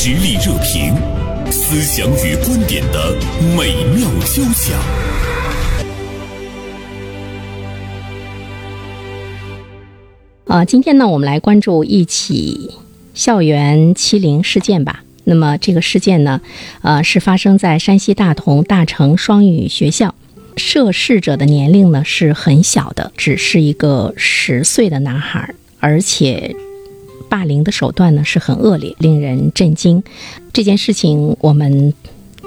实力热评，思想与观点的美妙交响。啊，今天呢，我们来关注一起校园欺凌事件吧。那么这个事件呢，呃，是发生在山西大同大成双语学校，涉事者的年龄呢是很小的，只是一个十岁的男孩，而且霸凌的手段呢是很恶劣，令人震惊。这件事情我们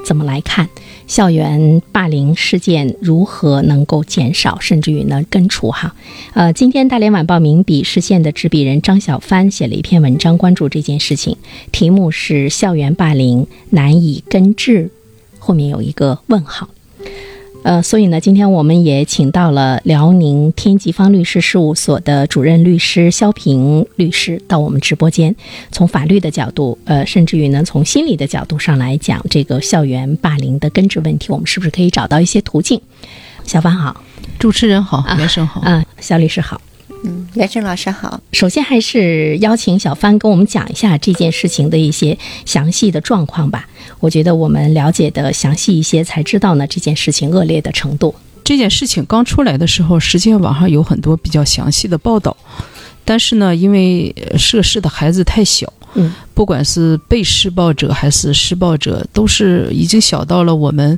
怎么来看？校园霸凌事件如何能够减少，甚至于呢根除？哈，呃，今天大连晚报名笔视线的执笔人张小帆写了一篇文章，关注这件事情，题目是“校园霸凌难以根治”，后面有一个问号。呃，所以呢，今天我们也请到了辽宁天吉方律师事务所的主任律师肖平律师到我们直播间，从法律的角度，呃，甚至于呢，从心理的角度上来讲这个校园霸凌的根治问题，我们是不是可以找到一些途径？小凡好，主持人好，袁生好，啊，肖律师好。嗯，袁生老师好。首先还是邀请小帆跟我们讲一下这件事情的一些详细的状况吧。我觉得我们了解的详细一些，才知道呢这件事情恶劣的程度。这件事情刚出来的时候，实际上网上有很多比较详细的报道，但是呢，因为涉事的孩子太小，嗯，不管是被施暴者还是施暴者，都是已经小到了我们。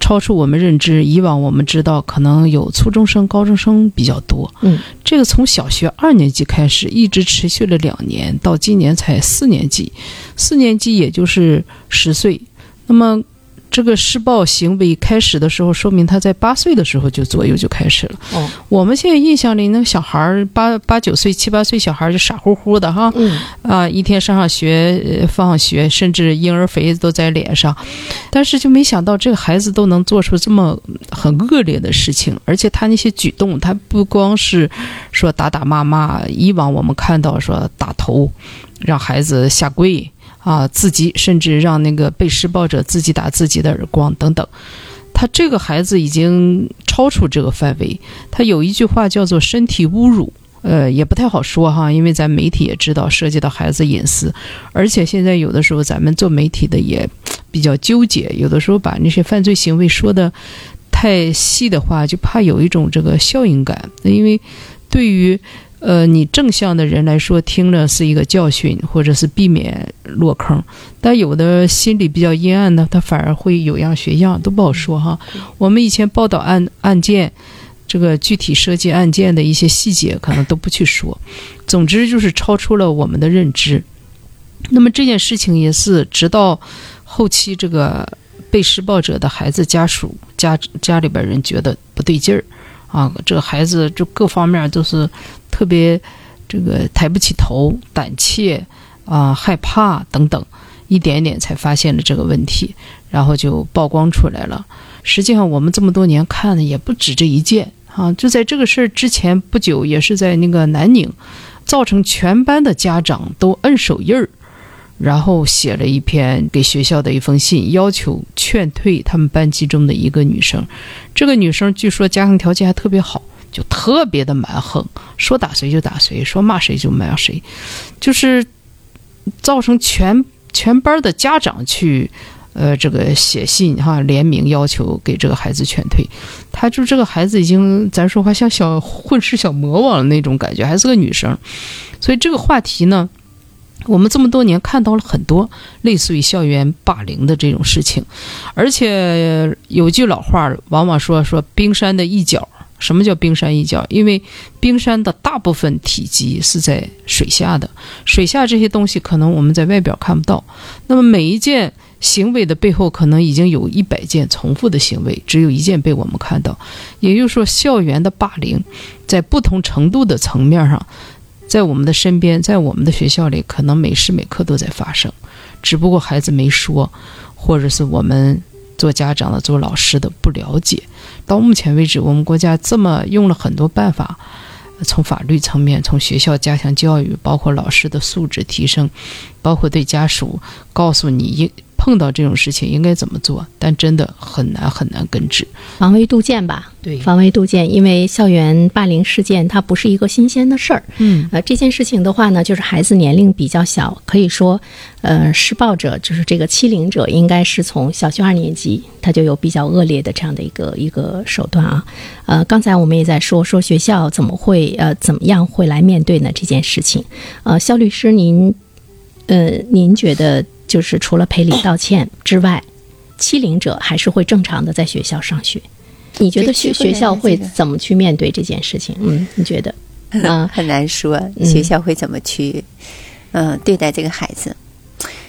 超出我们认知，以往我们知道可能有初中生、高中生比较多。嗯，这个从小学二年级开始，一直持续了两年，到今年才四年级，四年级也就是十岁。那么。这个施暴行为开始的时候，说明他在八岁的时候就左右就开始了。哦，我们现在印象里，那个小孩儿八八九岁、七八岁小孩儿就傻乎乎的哈，嗯，啊，一天上上学、放学，甚至婴儿肥都在脸上，但是就没想到这个孩子都能做出这么很恶劣的事情，而且他那些举动，他不光是说打打骂骂，以往我们看到说打头，让孩子下跪。啊，自己甚至让那个被施暴者自己打自己的耳光等等，他这个孩子已经超出这个范围。他有一句话叫做“身体侮辱”，呃，也不太好说哈，因为咱媒体也知道涉及到孩子隐私，而且现在有的时候咱们做媒体的也比较纠结，有的时候把那些犯罪行为说的太细的话，就怕有一种这个效应感，因为对于。呃，你正向的人来说，听着是一个教训，或者是避免落坑；但有的心里比较阴暗的，他反而会有样学样，都不好说哈。我们以前报道案案件，这个具体涉及案件的一些细节，可能都不去说。总之就是超出了我们的认知。那么这件事情也是直到后期，这个被施暴者的孩子家属家家里边人觉得不对劲儿啊，这个孩子就各方面都是。特别，这个抬不起头，胆怯啊，害怕等等，一点点才发现了这个问题，然后就曝光出来了。实际上，我们这么多年看的也不止这一件啊。就在这个事儿之前不久，也是在那个南宁，造成全班的家长都摁手印儿，然后写了一篇给学校的一封信，要求劝退他们班级中的一个女生。这个女生据说家庭条件还特别好。就特别的蛮横，说打谁就打谁，说骂谁就骂谁，就是造成全全班的家长去，呃，这个写信哈联名要求给这个孩子劝退。他就这个孩子已经咱说话像小混世小魔王那种感觉，还是个女生。所以这个话题呢，我们这么多年看到了很多类似于校园霸凌的这种事情，而且有句老话，往往说说冰山的一角。什么叫冰山一角？因为冰山的大部分体积是在水下的，水下这些东西可能我们在外表看不到。那么每一件行为的背后，可能已经有一百件重复的行为，只有一件被我们看到。也就是说，校园的霸凌，在不同程度的层面上，在我们的身边，在我们的学校里，可能每时每刻都在发生，只不过孩子没说，或者是我们。做家长的、做老师的不了解，到目前为止，我们国家这么用了很多办法，从法律层面、从学校加强教育，包括老师的素质提升，包括对家属告诉你，应碰到这种事情应该怎么做，但真的很难很难根治。防微杜渐吧，对防微杜渐，因为校园霸凌事件它不是一个新鲜的事儿。嗯呃，这件事情的话呢，就是孩子年龄比较小，可以说，呃，施暴者就是这个欺凌者，应该是从小学二年级他就有比较恶劣的这样的一个一个手段啊。呃，刚才我们也在说说学校怎么会呃怎么样会来面对呢这件事情？呃，肖律师您，呃，您觉得就是除了赔礼道歉之外，欺凌者还是会正常的在学校上学？你觉得学学校会怎么去面对这件事情？嗯，你觉得？啊很难说嗯学校会怎么去嗯、对待这个孩子。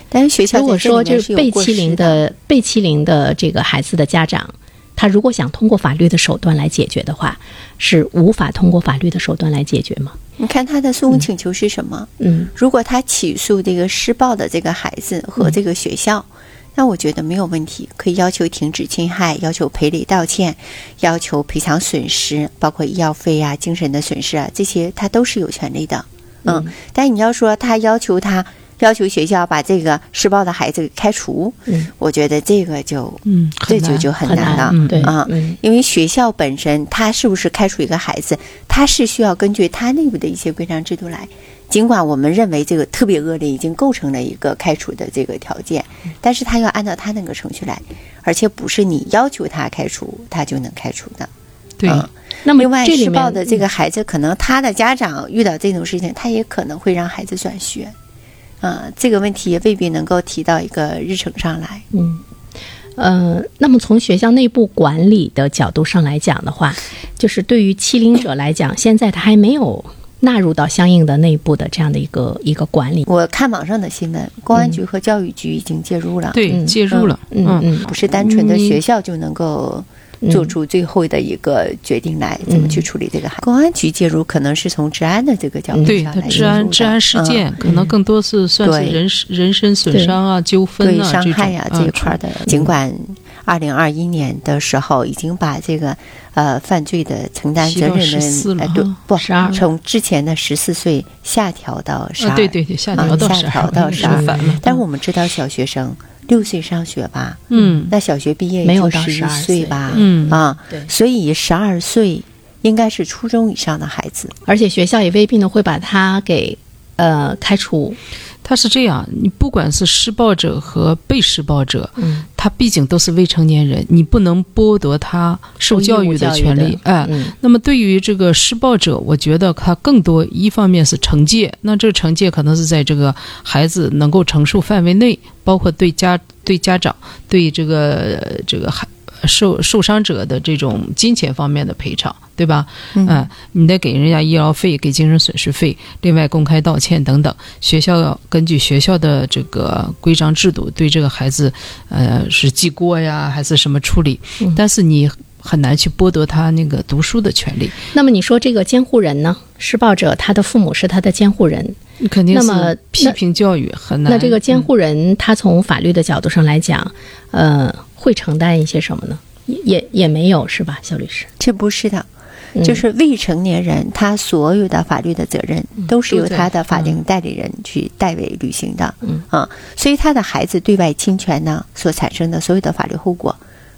但是学校如果说就是被欺凌的被欺凌的这个孩子的家长，他如果想通过法律的手段来解决的话，是无法通过法律的手段来解决吗？你看他的诉讼请求是什么？嗯。如果他起诉这个施暴的这个孩子和这个学校，那我觉得没有问题，可以要求停止侵害，要求赔礼道歉，要求赔偿损失，包括医药费啊、精神的损失啊，这些他都是有权利的。嗯，但你要说他要求他要求学校把这个施暴的孩子给开除，嗯我觉得这个就嗯，这就就很很难了。难，对啊嗯因为学校本身，他是不是开除一个孩子，他是需要根据他内部的一些规章制度来。尽管我们认为这个特别恶劣已经构成了一个开除的这个条件，但是他要按照他那个程序来，而且不是你要求他开除，他就能开除的。对，嗯那么另外，施暴的这个孩子，可能他的家长遇到这种事情，他也可能会让孩子转学。啊、这个问题也未必能够提到一个日程上来。嗯，呃，那么从学校内部管理的角度上来讲的话，就是对于欺凌者来讲，现在他还没有纳入到相应的内部的这样的一个一个管理。我看网上的新闻，公安局和教育局已经介入了。对，嗯介入了，嗯嗯不是单纯的学校就能够嗯做出最后的一个决定来，怎么去处理这个孩子。公安局介入可能是从治安的这个角度上来介入的治安治安事件嗯。可能更多是算是对。人人身损伤啊、纠纷对啊伤害呀、这一块儿的。尽管二零二一年的时候已经把这个呃犯罪的承担责任提到14了的呃对哈不从之前的十四岁下调到十啊，二、对对对，下啊调到十下调到二，十二。但是我们知道小学生六岁上学吧，嗯。那小学毕业没有到也就十一12岁岁吧，嗯啊，对。所以十二岁应该是初中以上的孩子，而且学校也未必呢会把他给呃开除。他是这样，你不管是施暴者和被施暴者，嗯，他毕竟都是未成年人，你不能剥夺他受教育的权利。哎，嗯那么对于这个施暴者，我觉得他更多一方面是惩戒，那这个惩戒可能是在这个孩子能够承受范围内，包括对家对家长对这个呃这个孩受受伤者的这种金钱方面的赔偿，对吧？嗯你得给人家医疗费、给精神损失费，另外公开道歉等等。学校要根据学校的这个规章制度，对这个孩子，呃，是记过呀，还是什么处理？嗯但是你很难去剥夺他那个读书的权利，那么你说这个监护人呢？施暴者他的父母是他的监护人，肯定那么是批评教育很难。那这个监嗯护人他从法律的角度上来讲，呃，会承担一些什么呢？也也也没有是吧，肖律师？这不是的。嗯就是未成年人，他所有的法律的责任都是由他的法定代理人去代为履行的。嗯啊，所以他的孩子对外侵权呢所产生的所有的法律后果，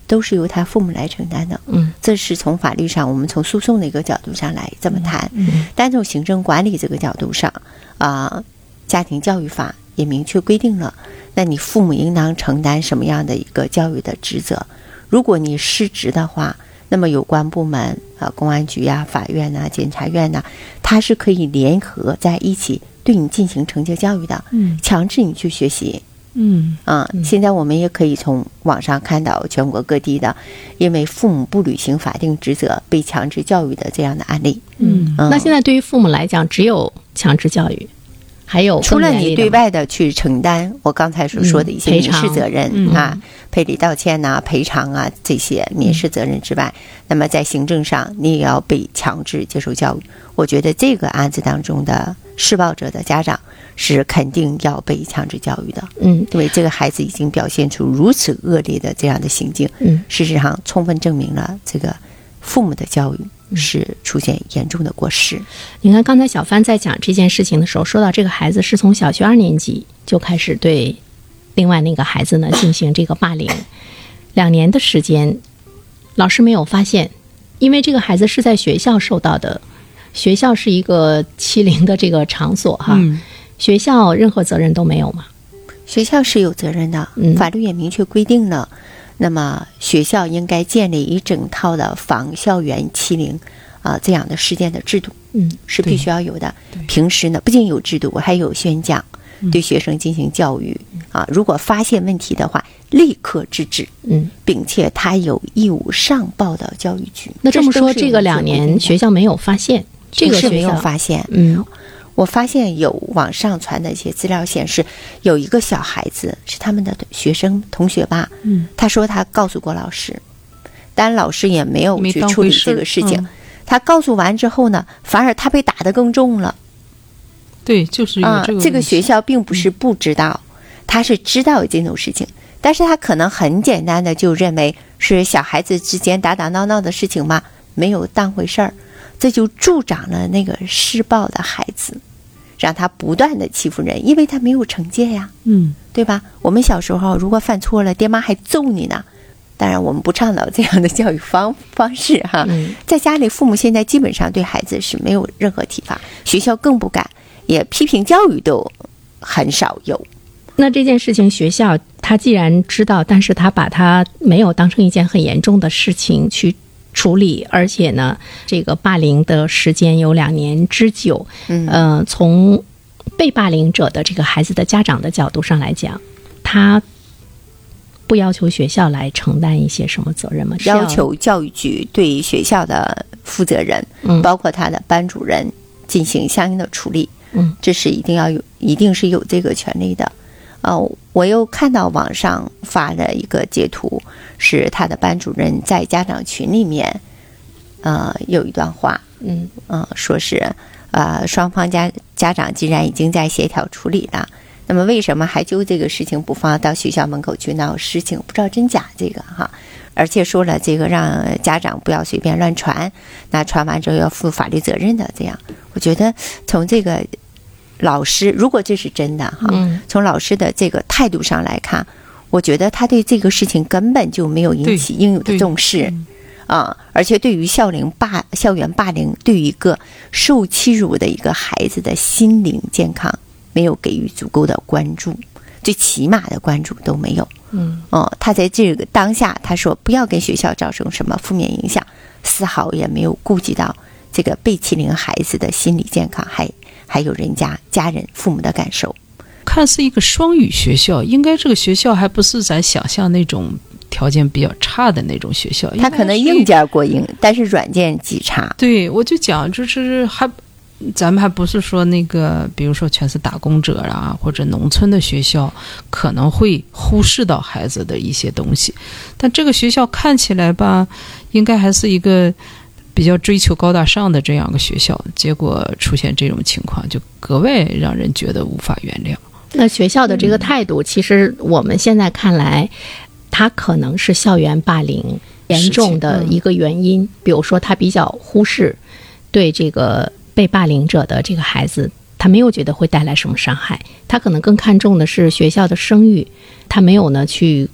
都是由他父母来承担的。嗯这是从法律上，我们从诉讼的一个角度上来这么谈。嗯单从行政管理这个角度上，啊、家庭教育法也明确规定了，那你父母应当承担什么样的一个教育的职责？如果你失职的话，那么有关部门啊，公安局呀、法院呐、检察院呐、他是可以联合在一起对你进行惩戒教育的，嗯强制你去学习。嗯啊，现在我们也可以从网上看到全国各地的，因为父母不履行法定职责被强制教育的这样的案例。嗯嗯那现在对于父母来讲，只有强制教育，还有除了你对外的去承担我刚才所说的一些民事责任、嗯。啊，赔礼道歉呐、赔偿啊这些民事责任之外，那么在行政上你也要被强制接受教育。我觉得这个案子当中的施暴者的家长是肯定要被强制教育的，嗯。因为这个孩子已经表现出如此恶劣的这样的行径，嗯。事实上充分证明了这个父母的教育嗯是出现严重的过失。你看，刚才小帆在讲这件事情的时候，说到这个孩子是从小学二年级就开始对另外那个孩子呢进行这个霸凌，两年的时间，老师没有发现，因为这个孩子是在学校受到的，学校是一个欺凌的这个场所哈，嗯学校任何责任都没有嘛。学校是有责任的，嗯法律也明确规定了。那么学校应该建立一整套的防校园欺凌啊、这样的事件的制度，嗯，是必须要有的。平时呢，不仅有制度，我还有宣讲，对学生进行教育啊。如果发现问题的话，立刻制止，嗯，并且他有义务上报到教育局。那这么说，这个两年学校没有发现，这个是没有发现。嗯我发现有网上传的一些资料显示，有一个小孩子是他们的学生同学吧，嗯，他说他告诉过老师，但老师也没有去处理这个事情。嗯他告诉完之后呢，反而他被打得更重了对，就是有啊、这个问题这个学校并不是不知道，他是知道有这种事情，但是他可能很简单的就认为是小孩子之间打打闹闹的事情嘛，没有当回事儿，这就助长了那个施暴的孩子，让他不断的欺负人，因为他没有惩戒呀。嗯对吧？我们小时候如果犯错了，爹妈还揍你呢。当然，我们不倡导这样的教育方方式哈。嗯在家里，父母现在基本上对孩子是没有任何体罚，学校更不敢，也批评教育都很少有。那这件事情，学校他既然知道，但是他把他没有当成一件很严重的事情去处理，而且呢，这个霸凌的时间有两年之久。嗯呃，从被霸凌者的这个孩子的家长的角度上来讲，他不要求学校来承担一些什么责任吗？是要求教育局对学校的负责人，嗯包括他的班主任进行相应的处理。嗯，这是一定要有，一定是有这个权利的。呃，我又看到网上发的一个截图，是他的班主任在家长群里面，呃，有一段话，嗯嗯、说是呃，双方家家长既然已经在协调处理了，那么为什么还揪这个事情不放到学校门口去闹事情？不知道真假这个哈。而且说了这个让家长不要随便乱传，那传完之后要负法律责任的。这样，我觉得从这个老师，如果这是真的哈，嗯从老师的这个态度上来看，我觉得他对这个事情根本就没有引起应有的重视。嗯啊，而且对于校龄霸、校园霸凌，对于一个受欺辱的一个孩子的心灵健康，没有给予足够的关注，最起码的关注都没有。嗯哦，他在这个当下，他说不要给学校造成什么负面影响，丝毫也没有顾及到这个被欺凌孩子的心理健康，还还有人家家人、父母的感受。看似一个双语学校，应该这个学校还不是咱想象那种条件比较差的那种学校，它可能硬件过硬，但是软件极差。对，我就讲，就是还，咱们还不是说那个，比如说全是打工者啊，或者农村的学校，可能会忽视到孩子的一些东西。但这个学校看起来吧，应该还是一个比较追求高大上的这样一个学校，结果出现这种情况，就格外让人觉得无法原谅。那学校的这个态度，其实我们现在看来，它可能是校园霸凌严重的一个原因。比如说，他比较忽视对这个被霸凌者的这个孩子，他没有觉得会带来什么伤害，他可能更看重的是学校的声誉，他没有呢去。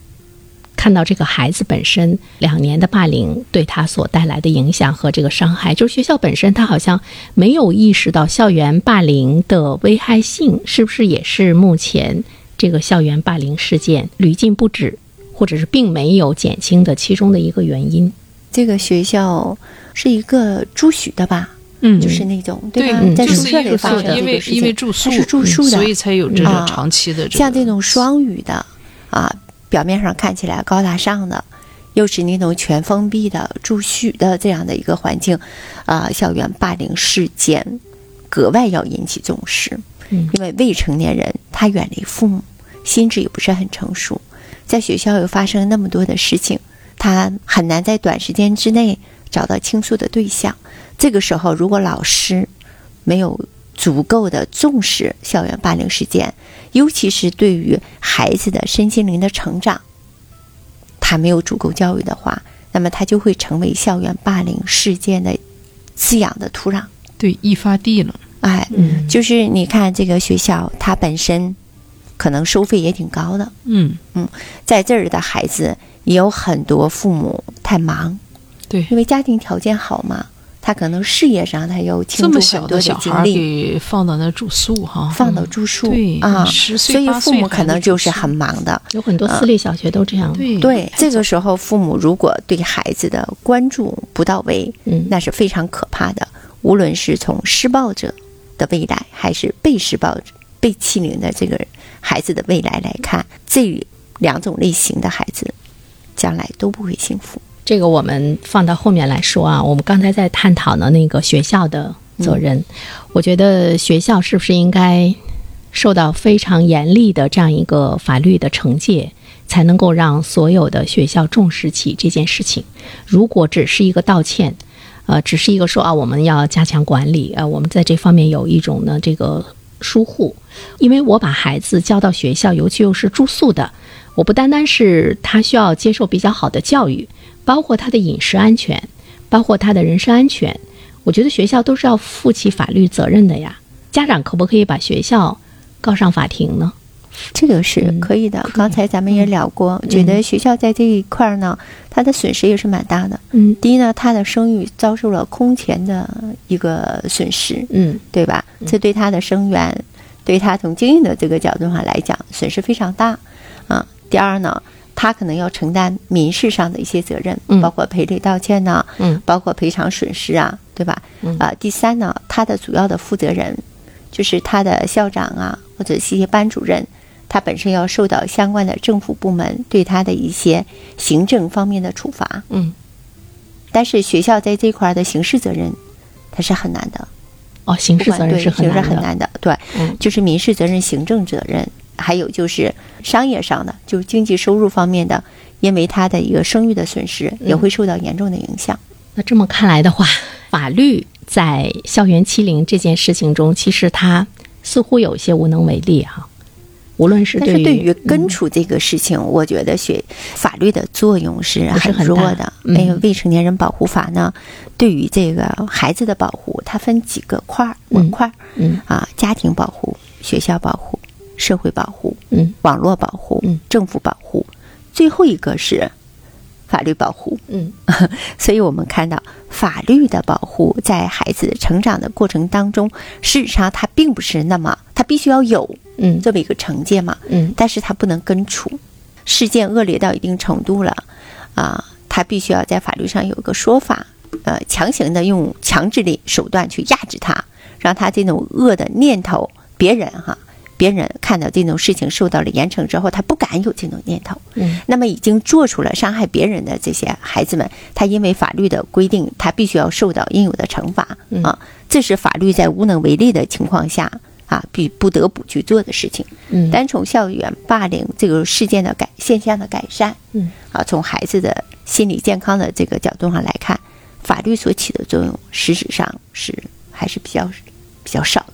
看到这个孩子本身两年的霸凌对他所带来的影响和这个伤害，就是学校本身他好像没有意识到校园霸凌的危害性，是不是也是目前这个校园霸凌事件屡禁不止，或者是并没有减轻的其中的一个原因？这个学校是一个住宿的吧？嗯就是那种对吧？嗯在宿舍里发生的因为因为住宿是住宿的，所以才有这种啊长期的这个像这种双语的啊，表面上看起来高大上的，又是那种全封闭的住宿的这样的一个环境，啊，校园霸凌事件格外要引起重视，嗯因为未成年人他远离父母，心智也不是很成熟，在学校又发生那么多的事情，他很难在短时间之内找到倾诉的对象。这个时候，如果老师没有足够的重视校园霸凌事件，尤其是对于孩子的身心灵的成长，他没有足够教育的话，那么他就会成为校园霸凌事件的滋养的土壤。对易发地了。哎，嗯就是你看这个学校，它本身可能收费也挺高的。嗯，在这儿的孩子也有很多父母太忙，对，因为家庭条件好嘛，他可能事业上他又倾注这么小很多的小孩儿精力，放到那住宿哈，放到嗯住宿对啊，十岁所以父母可能就是很忙的。有很多私立小学都这样。对对，这个时候父母如果对孩子的关注不到位，嗯那是非常可怕的。无论是从施暴者的未来，还是被施暴者、被欺凌的这个孩子的未来来看，这两种类型的孩子将来都不会幸福。这个我们放到后面来说啊。我们刚才在探讨呢那个学校的责任，我觉得学校是不是应该受到非常严厉的这样一个法律的惩戒，才能够让所有的学校重视起这件事情？如果只是一个道歉，呃，只是一个说啊，我们要加强管理啊、呃，我们在这方面有一种呢这个疏忽，因为我把孩子交到学校，尤其又是住宿的，我不单单是他需要接受比较好的教育。包括他的饮食安全，包括他的人身安全，我觉得学校都是要负起法律责任的呀。家长可不可以把学校告上法庭呢？这个是可以的。刚才咱们也聊过，觉得学校在这一块儿呢，它的损失也是蛮大的。嗯第一呢，他的声誉遭受了空前的一个损失，嗯对吧？这对他的生源，对他从经营的这个角度上来讲，损失非常大啊。第二呢。他可能要承担民事上的一些责任，嗯包括赔礼道歉呐、嗯包括赔偿损失啊，对吧？嗯啊，第三呢，他的主要的负责人就是他的校长啊，或者是一些班主任，他本身要受到相关的政府部门对他的一些行政方面的处罚。嗯，但是学校在这块儿的刑事责任，它是很难的，哦，刑事责任是很难的。很难的，对，嗯就是民事责任、行政责任，还有就是商业上的，就是经济收入方面的，因为他的一个声誉的损失，也会受到严重的影响。那这么看来的话，法律在校园欺凌这件事情中，其实它似乎有一些无能为力哈、无论是对于但是对于根嗯。除这个事情，我觉得学法律的作用是很弱的。嗯那个未成年人保护法呢，对于这个孩子的保护，它分几个块儿模块儿嗯。啊，家庭保护、学校保护、社会保护、嗯。网络保护、嗯。政府保护，最后一个是法律保护。嗯。所以我们看到法律的保护在孩子成长的过程当中，事实上它并不是那么，它必须要有嗯。这么一个惩戒嘛，嗯。但是它不能根除。事件恶劣到一定程度了，啊，它必须要在法律上有一个说法，呃，强行的用强制力手段去压制他，让他这种恶的念头，别人哈，别人看到这种事情受到了严惩之后，他不敢有这种念头。嗯那么已经做出了伤害别人的这些孩子们，他因为法律的规定，他必须要受到应有的惩罚嗯啊，这是法律在无能为力的情况下啊，必不得不去做的事情。嗯单从校园霸凌这个事件的改现象的改善，嗯啊，从孩子的心理健康的这个角度上来看，法律所起的作用，实质上是还是比较比较少的。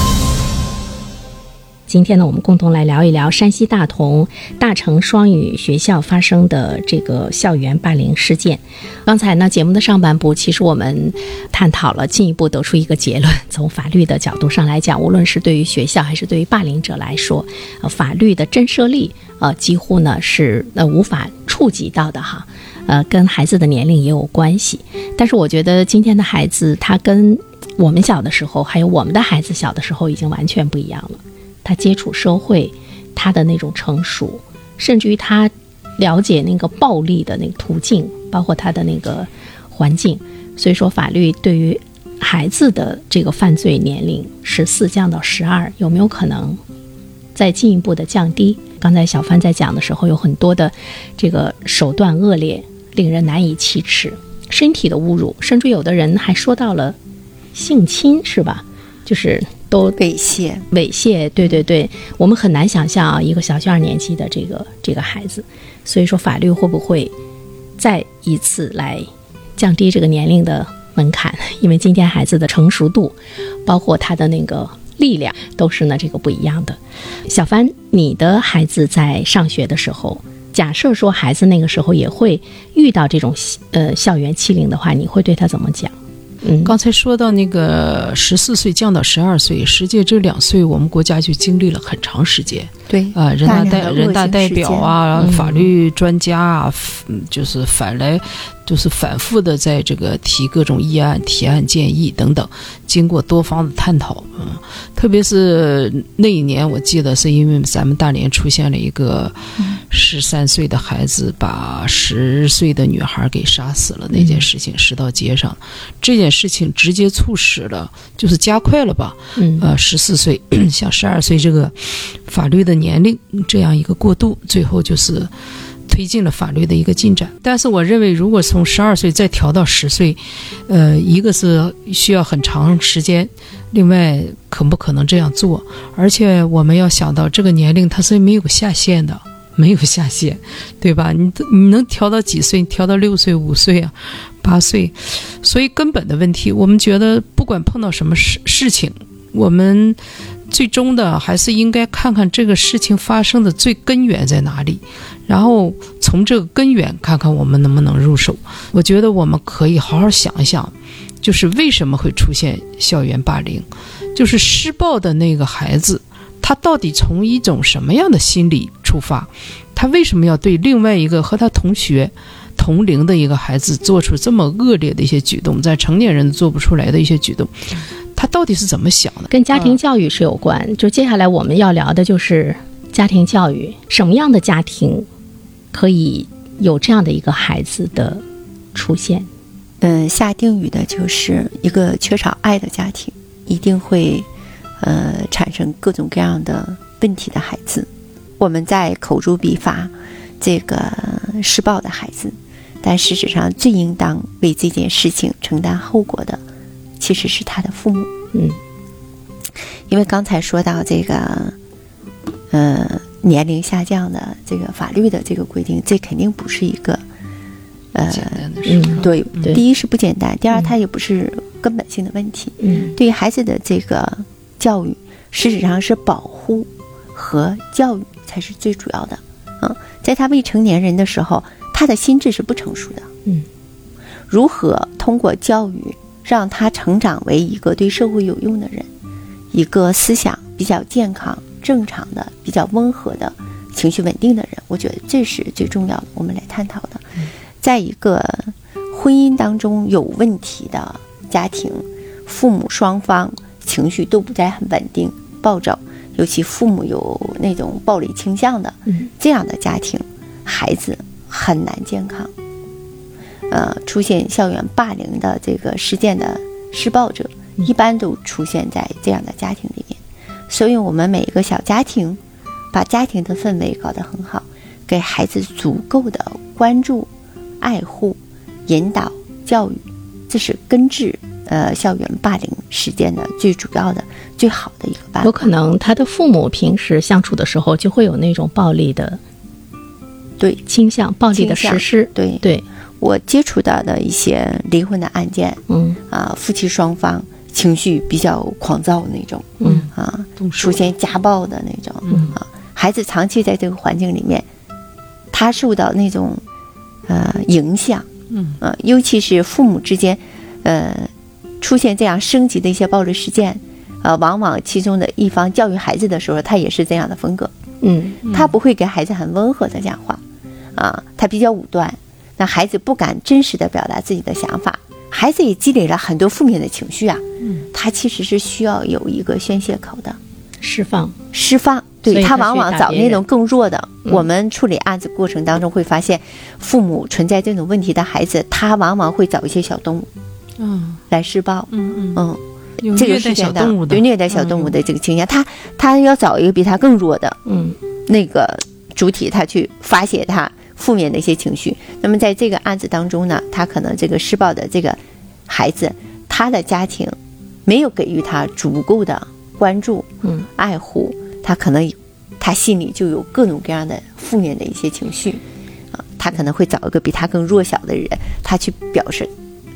今天呢，我们共同来聊一聊山西大同大成双语学校发生的这个校园霸凌事件。刚才呢，节目的上半部，其实我们探讨了，进一步得出一个结论：从法律的角度上来讲，无论是对于学校还是对于霸凌者来说，呃，法律的震慑力，呃，几乎呢是呃无法触及到的哈。呃，跟孩子的年龄也有关系。但是我觉得今天的孩子，他跟我们小的时候，还有我们的孩子小的时候，已经完全不一样了。他接触社会，他的那种成熟，甚至于他了解那个暴力的那个途径，包括他的那个环境。所以说，法律对于孩子的这个犯罪年龄十四降到十二，有没有可能再进一步的降低？刚才小帆在讲的时候，有很多的这个手段恶劣，令人难以启齿，身体的侮辱，甚至有的人还说到了性侵，是吧？就是都猥亵，猥亵，对对对，我们很难想象啊，一个小学二年级的这个这个孩子，所以说法律会不会再一次来降低这个年龄的门槛，因为今天孩子的成熟度，包括他的那个力量，都是呢这个不一样的。小帆，你的孩子在上学的时候，假设说孩子那个时候也会遇到这种呃校园欺凌的话，你会对他怎么讲？嗯，刚才说到那个十四岁降到十二岁，实际这两岁我们国家就经历了很长时间。对。啊，人大代大人大代表啊，嗯。法律专家啊，嗯就是反来，就是反复的在这个提各种议案、提案、建议等等，经过多方的探讨，嗯，特别是那一年，我记得是因为咱们大连出现了一个十三岁的孩子把十岁的女孩给杀死了那件事情，拾到街上，这件事情直接促使了，就是加快了吧，嗯。呃，十四岁向十二岁这个法律的年龄这样一个过渡，最后就是推进了法律的一个进展。但是我认为，如果从十二岁再调到十岁，呃，一个是需要很长时间，另外可不可能这样做？而且我们要想到这个年龄它是没有下限的。没有下限，对吧？你你能调到几岁？调到六岁、五岁啊，八岁。所以根本的问题，我们觉得不管碰到什么事事情，我们最终的还是应该看看这个事情发生的最根源在哪里，然后从这个根源看看我们能不能入手。我觉得我们可以好好想一想，就是为什么会出现校园霸凌，就是施暴的那个孩子，他到底从一种什么样的心理出发？他为什么要对另外一个和他同学？同龄的一个孩子做出这么恶劣的一些举动，在成年人做不出来的一些举动，他到底是怎么想的？跟家庭教育是有关。就接下来我们要聊的就是家庭教育，什么样的家庭可以有这样的一个孩子的出现？嗯，下定语的就是一个缺少爱的家庭，一定会呃产生各种各样的问题的孩子。我们在口诛笔伐这个施暴的孩子，但事实上最应当为这件事情承担后果的，其实是他的父母。嗯，因为刚才说到这个，呃，年龄下降的这个法律的这个规定，这肯定不是一个呃简单的事。嗯对，对第一是不简单，第二嗯它也不是根本性的问题。嗯对于孩子的这个教育，事实上是保护和教育才是最主要的。嗯，在他未成年人的时候，他的心智是不成熟的。嗯，如何通过教育让他成长为一个对社会有用的人，一个思想比较健康、正常的、比较温和的、情绪稳定的人？我觉得这是最重要的，我们来探讨的。在一个婚姻当中有问题的家庭，父母双方情绪都不再很稳定、暴躁，尤其父母有那种暴力倾向的，嗯这样的家庭，孩子很难健康。呃，出现校园霸凌的这个事件的施暴者，一般都出现在这样的家庭里面。所以，我们每一个小家庭，把家庭的氛围搞得很好，给孩子足够的关注、爱护、引导、教育，这是根治呃校园霸凌事件的最主要的、最好的一个办法。有可能他的父母平时相处的时候就会有那种暴力的对倾向、暴力的实施。对对，我接触到的一些离婚的案件嗯啊，夫妻双方情绪比较狂躁那种嗯。啊，出现家暴的那种嗯。啊，孩子长期在这个环境里面，他受到那种呃影响，嗯。啊，尤其是父母之间，呃，出现这样升级的一些暴力事件，呃，往往其中的一方教育孩子的时候，他也是这样的风格，嗯。他不会给孩子很温和的讲话，啊，他比较武断，那孩子不敢真实的表达自己的想法，孩子也积累了很多负面的情绪啊，嗯，他其实是需要有一个宣泄口的。释放。释放，对他往往找那种更弱的。嗯。我们处理案子过程当中会发现，父母存在这种问题的孩子，他往往会找一些小动物嗯。来施暴。嗯嗯，嗯，这个是真的小动物的，对虐待小动物的这个倾向，他他要找一个比他更弱的嗯。那个主体，他去发泄他负面的一些情绪。那么在这个案子当中呢，他可能这个施暴的这个孩子，他的家庭没有给予他足够的关注、嗯。爱护，他可能他心里就有各种各样的负面的一些情绪啊，他可能会找一个比他更弱小的人，他去表示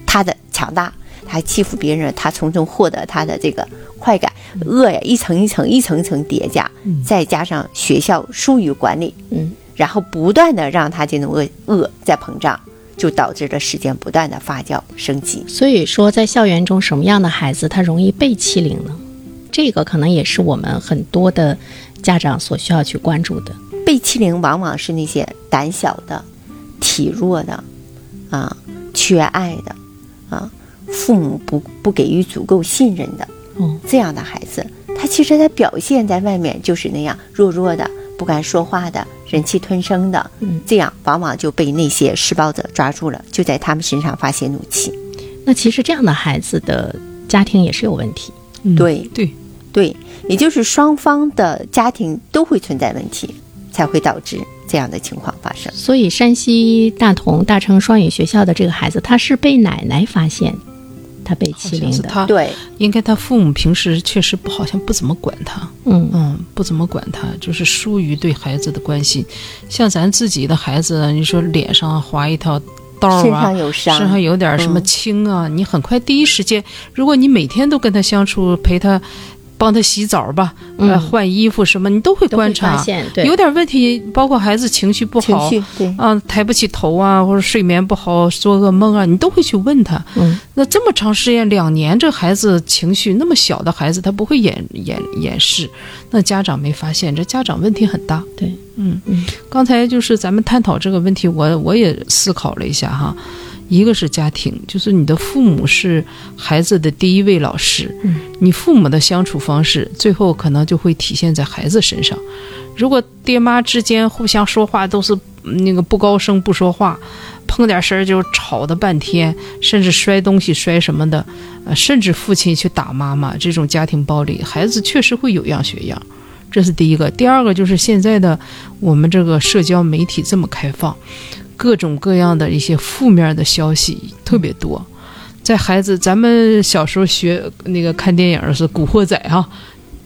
他的强大，他欺负别人，他从中获得他的这个快感，恶呀一层一层一层一层叠加，再加上学校疏于管理，嗯，然后不断的让他这种恶恶在膨胀，就导致了事件不断的发酵升级。所以说，在校园中，什么样的孩子他容易被欺凌呢？这个可能也是我们很多的家长所需要去关注的。被欺凌往往是那些胆小的、体弱的，啊，缺爱的，啊，父母不不给予足够信任的嗯，这样的孩子，他其实他表现在外面就是那样弱弱的、不敢说话的、忍气吞声的，嗯，这样往往就被那些施暴者抓住了，就在他们身上发泄怒气。那其实这样的孩子的家庭也是有问题。嗯对对，对，也就是双方的家庭都会存在问题，才会导致这样的情况发生。所以，山西大同大成双语学校的这个孩子，他是被奶奶发现他被欺凌的。对，应该他父母平时确实不好像不怎么管他，嗯。嗯，不怎么管他，就是疏于对孩子的关心。像咱自己的孩子，你说脸上划一条道啊上，有伤，身上有点什么嗯。青啊，你很快第一时间，如果你每天都跟他相处，陪他，帮他洗澡吧，呃，嗯换衣服什么，你都会观察有点问题，包括孩子情绪不情好。绪对。啊，抬不起头啊，或者睡眠不好，做噩梦啊，你都会去问他。嗯，那这么长时间，两年，这孩子情绪那么小的孩子，他不会掩掩掩饰，那家长没发现，这家长问题很大。对，嗯嗯，刚才就是咱们探讨这个问题，我我也思考了一下哈，一个是家庭，就是你的父母是孩子的第一位老师，嗯，你父母的相处方式，最后可能就会体现在孩子身上。如果爹妈之间互相说话都是嗯那个不高声不说话，碰点事儿就吵的半天，甚至摔东西摔什么的，呃，甚至父亲去打妈妈，这种家庭暴力，孩子确实会有样学样。这是第一个，第二个就是现在的我们这个社交媒体这么开放，各种各样的一些负面的消息特别多。在孩子，咱们小时候学那个看电影是《古惑仔》哈，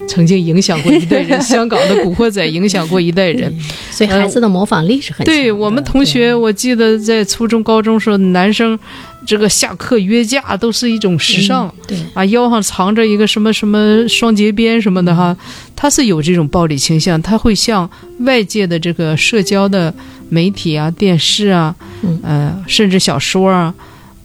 曾经影响过一代人。香港的《古惑仔》影响过一代人。所以孩子的模仿力是很强。对我们同学，我记得在初中、高中时候，男生这个下课约架都是一种时尚。对，啊，腰上藏着一个什么什么双节鞭什么的哈，他是有这种暴力倾向，他会向外界的这个社交的媒体啊、电视啊，嗯呃，甚至小说啊，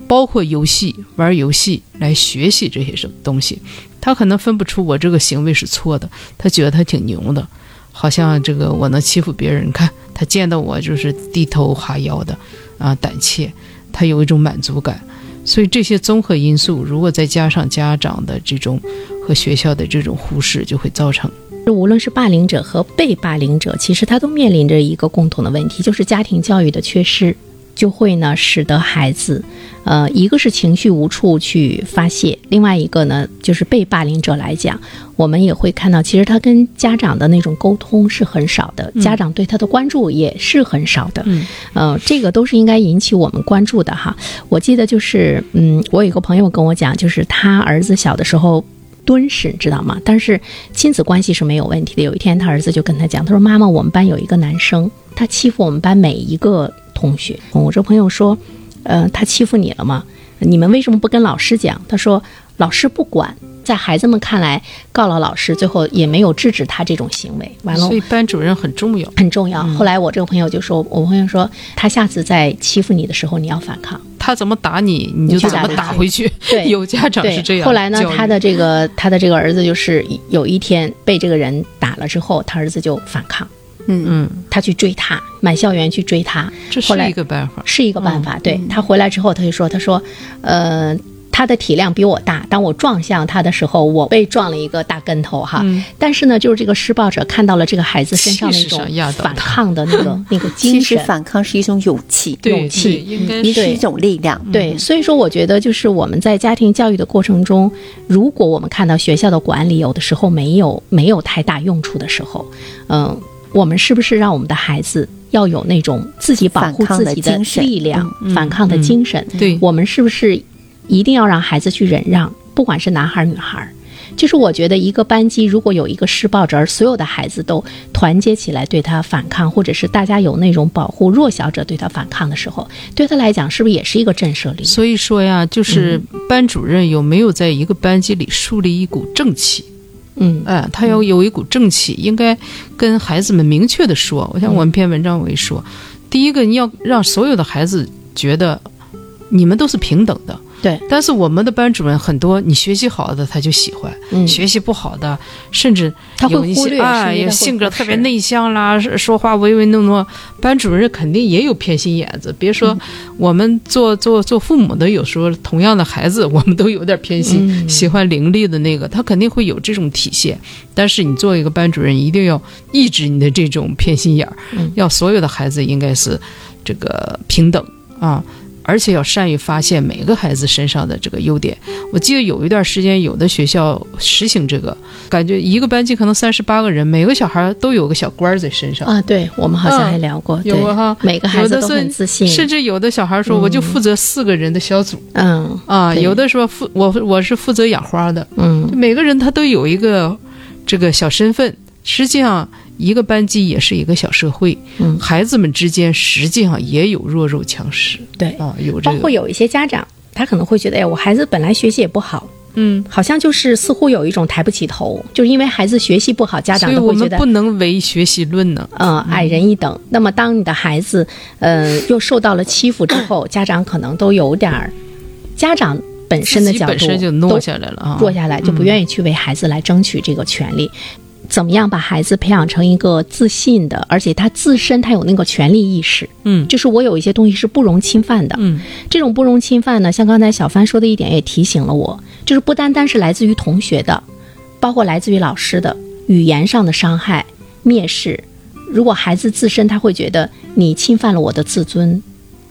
包括游戏玩游戏来学习这些什么东西，他可能分不出我这个行为是错的，他觉得他挺牛的，好像这个我能欺负别人，看他见到我就是低头哈腰的啊，胆怯，他有一种满足感。所以这些综合因素，如果再加上家长的这种和学校的这种忽视，就会造成无论是霸凌者和被霸凌者，其实他都面临着一个共同的问题，就是家庭教育的缺失，就会呢使得孩子，呃，一个是情绪无处去发泄，另外一个呢就是被霸凌者来讲，我们也会看到，其实他跟家长的那种沟通是很少的，家长对他的关注也是很少的，嗯，呃，这个都是应该引起我们关注的哈。我记得就是，嗯，我有一个朋友跟我讲，就是他儿子小的时候。敦实，你知道吗？但是亲子关系是没有问题的。有一天，他儿子就跟他讲，他说：“妈妈，我们班有一个男生，他欺负我们班每一个同学。”我这朋友说：“呃，他欺负你了吗？你们为什么不跟老师讲？”他说：“老师不管，在孩子们看来，告了老师，最后也没有制止他这种行为。完了所，以班主任很重要。很重要。后来我这个朋友就说，我朋友说，他下次再欺负你的时候，你要反抗。他怎么打你，你就怎么打回去。对 有家长是这，样。后来呢他的这个他的这个儿子就是有一天被这个人打了之后，他儿子就反抗，嗯，嗯，他去追他，满校园去追他，这是一个办法。是一个办法。对他回来之后，他就说，他说，呃。他的体量比我大，当我撞向他的时候，我被撞了一个大跟头哈。嗯。但是呢，就是这个施暴者看到了这个孩子身上那种反抗的那个 那个精神，实反抗是一种勇气，勇气对应该是。是一种力量。对，所以说我觉得就是我们在家庭教育的过程中，如果我们看到学校的管理有的时候没有没有太大用处的时候，嗯、我们是不是让我们的孩子要有那种自己保护自己的力量、嗯。反抗的精神？对。我们是不是一定要让孩子去忍让？不管是男孩儿女孩儿，就是我觉得一个班级如果有一个施暴者，而所有的孩子都团结起来对他反抗，或者是大家有那种保护弱小者对他反抗的时候，对他来讲是不是也是一个震慑力？所以说呀，就是班主任有没有在一个班级里树立一股正气？嗯哎，他要有一股正气，应该跟孩子们明确的说。我像我们篇文章我一说，第一个你要让所有的孩子觉得你们都是平等的。对，但是我们的班主任很多，你学习好的他就喜欢，嗯学习不好的，甚至他会有一忽略性格特别内向啦，说说话唯唯诺诺，班主任肯定也有偏心眼子。别说我们做做做父母的，有时候同样的孩子，我们都有点偏心，嗯喜欢伶俐的那个，他肯定会有这种体现。但是你作为一个班主任，一定要抑制你的这种偏心眼儿，嗯要所有的孩子应该是这个平等啊。而且要善于发现每个孩子身上的这个优点。我记得有一段时间，有的学校实行这个，感觉一个班级可能三十八个人，每个小孩都有个小官儿在身上。啊，对我们好像还聊过，对有啊哈，每个孩子都很自信，甚至有的小孩说，我就负责四个人的小组、嗯啊，有的说负我我是负责养花的，嗯每个人他都有一个这个小身份。实际上，一个班级也是一个小社会，嗯，孩子们之间实际上也有弱肉强食对，啊，有这个，包括有一些家长，他可能会觉得，哎，我孩子本来学习也不好。嗯，好像就是似乎有一种抬不起头，就是因为孩子学习不好，家长都会觉得以我们不能唯学习论呢。呃，矮人一等。那么，当你的孩子，呃，又受到了欺负之后，家长可能都有点儿，家长本身的角度本身就都落下来了啊，弱下来，就不愿意去为孩子来争取这个权利。怎么样把孩子培养成一个自信的，而且他自身他有那个权利意识，嗯。就是我有一些东西是不容侵犯的。嗯。这种不容侵犯呢，像刚才小帆说的一点也提醒了我，就是不单单是来自于同学的，包括来自于老师的语言上的伤害、蔑视。如果孩子自身他会觉得你侵犯了我的自尊，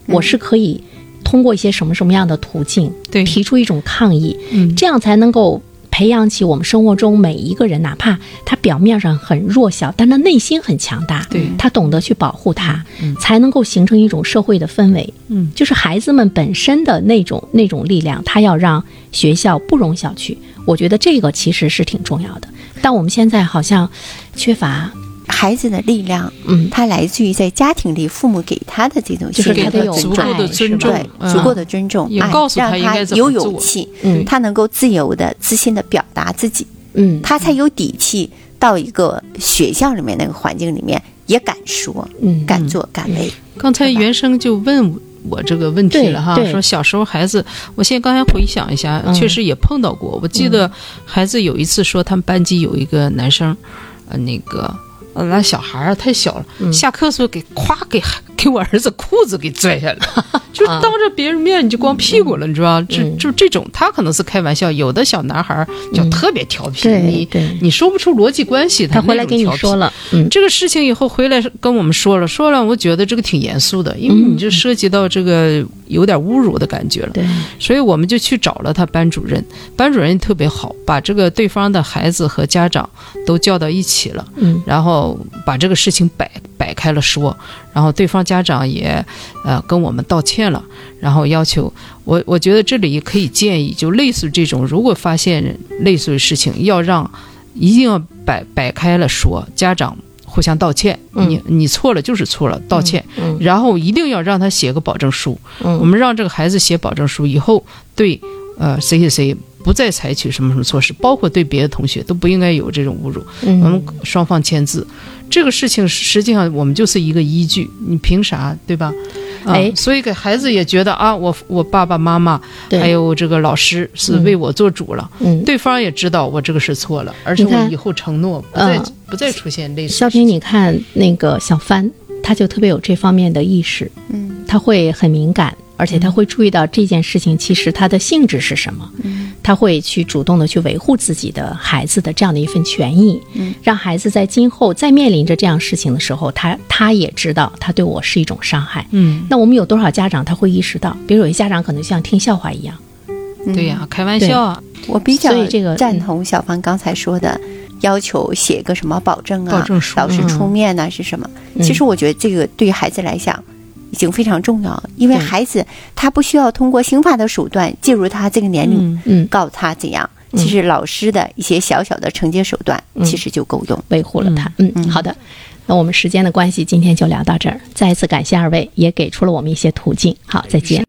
我是可以通过一些什么什么样的途径对。提出一种抗议，嗯。这样才能够培养起我们生活中每一个人，哪怕他表面上很弱小，但他内心很强大，对他懂得去保护他，才能够形成一种社会的氛围。嗯，就是孩子们本身的那种那种力量，他要让学校不容小觑。我觉得这个其实是挺重要的，但我们现在好像缺乏，孩子的力量，嗯，它来自于在家庭里父母给他的这种就是信任他足够的尊重。足够的尊重，爱告诉他应该怎么有勇气，嗯。他能够自由的、自信的表达自己，嗯，他才有底气到一个学校里面那个环境里面也敢说、嗯。敢做、敢为。刚才原生就问我这个问题了哈说小时候孩子，我现在刚才回想一下，嗯。确实也碰到过。我记得孩子有一次说他们班级有一个男生，呃，那个。呃，那小孩儿啊太小了，嗯。下课的时候给咵给给我儿子裤子给拽下来了，就当着别人面你就光屁股了，你知道？这嗯。就这种，他可能是开玩笑，有的小男孩就特别调皮，对你你说不出逻辑关系，他回来跟你说了，嗯，这个事情以后回来跟我们说了，说了，我觉得这个挺严肃的，因为嗯你就涉及到这个有点侮辱的感觉了，对，所以我们就去找了他班主任，班主任特别好，把这个对方的孩子和家长都叫到一起了，嗯。然后把这个事情摆摆开了说，然后对方家长也呃跟我们道歉了，然后要求我，我觉得这里也可以建议，就类似这种，如果发现类似的事情，要让一定要摆摆开了说，家长互相道歉，嗯。你你错了就是错了，道歉，嗯然后一定要让他写个保证书，嗯。我们让这个孩子写保证书，以后对呃谁谁谁不再采取什么什么措施，包括对别的同学都不应该有这种侮辱。我们嗯双方签字，这个事情实际上我们就是一个依据，你凭啥对吧？啊哎。所以给孩子也觉得啊，我我爸爸妈妈对。还有这个老师是为我做主了，嗯，对方也知道我这个是错了，而且我以后承诺不再、嗯。不再出现类似的肖平。你看那个小帆，他就特别有这方面的意识，嗯。他会很敏感，而且他会注意到这件事情其实它的性质是什么，嗯。他会去主动的去维护自己的孩子的这样的一份权益，嗯。让孩子在今后再面临着这样事情的时候，他他也知道他对我是一种伤害。嗯，那我们有多少家长他会意识到？比如有些家长可能像听笑话一样，对呀、开玩笑啊，我比较这个赞同小芳刚才说的，要求写个什么保证啊，保证书老师嗯。出面呐、是什么？嗯。其实我觉得这个对于孩子来讲已经非常重要了，因为孩子他不需要通过刑法的手段介入他这个年龄，嗯嗯告诉他怎样。其实老师的一些小小的惩戒手段，其实就够用。维护了他。嗯，好的。那我们时间的关系，今天就聊到这儿。再一次感谢二位，也给出了我们一些途径。好，再见。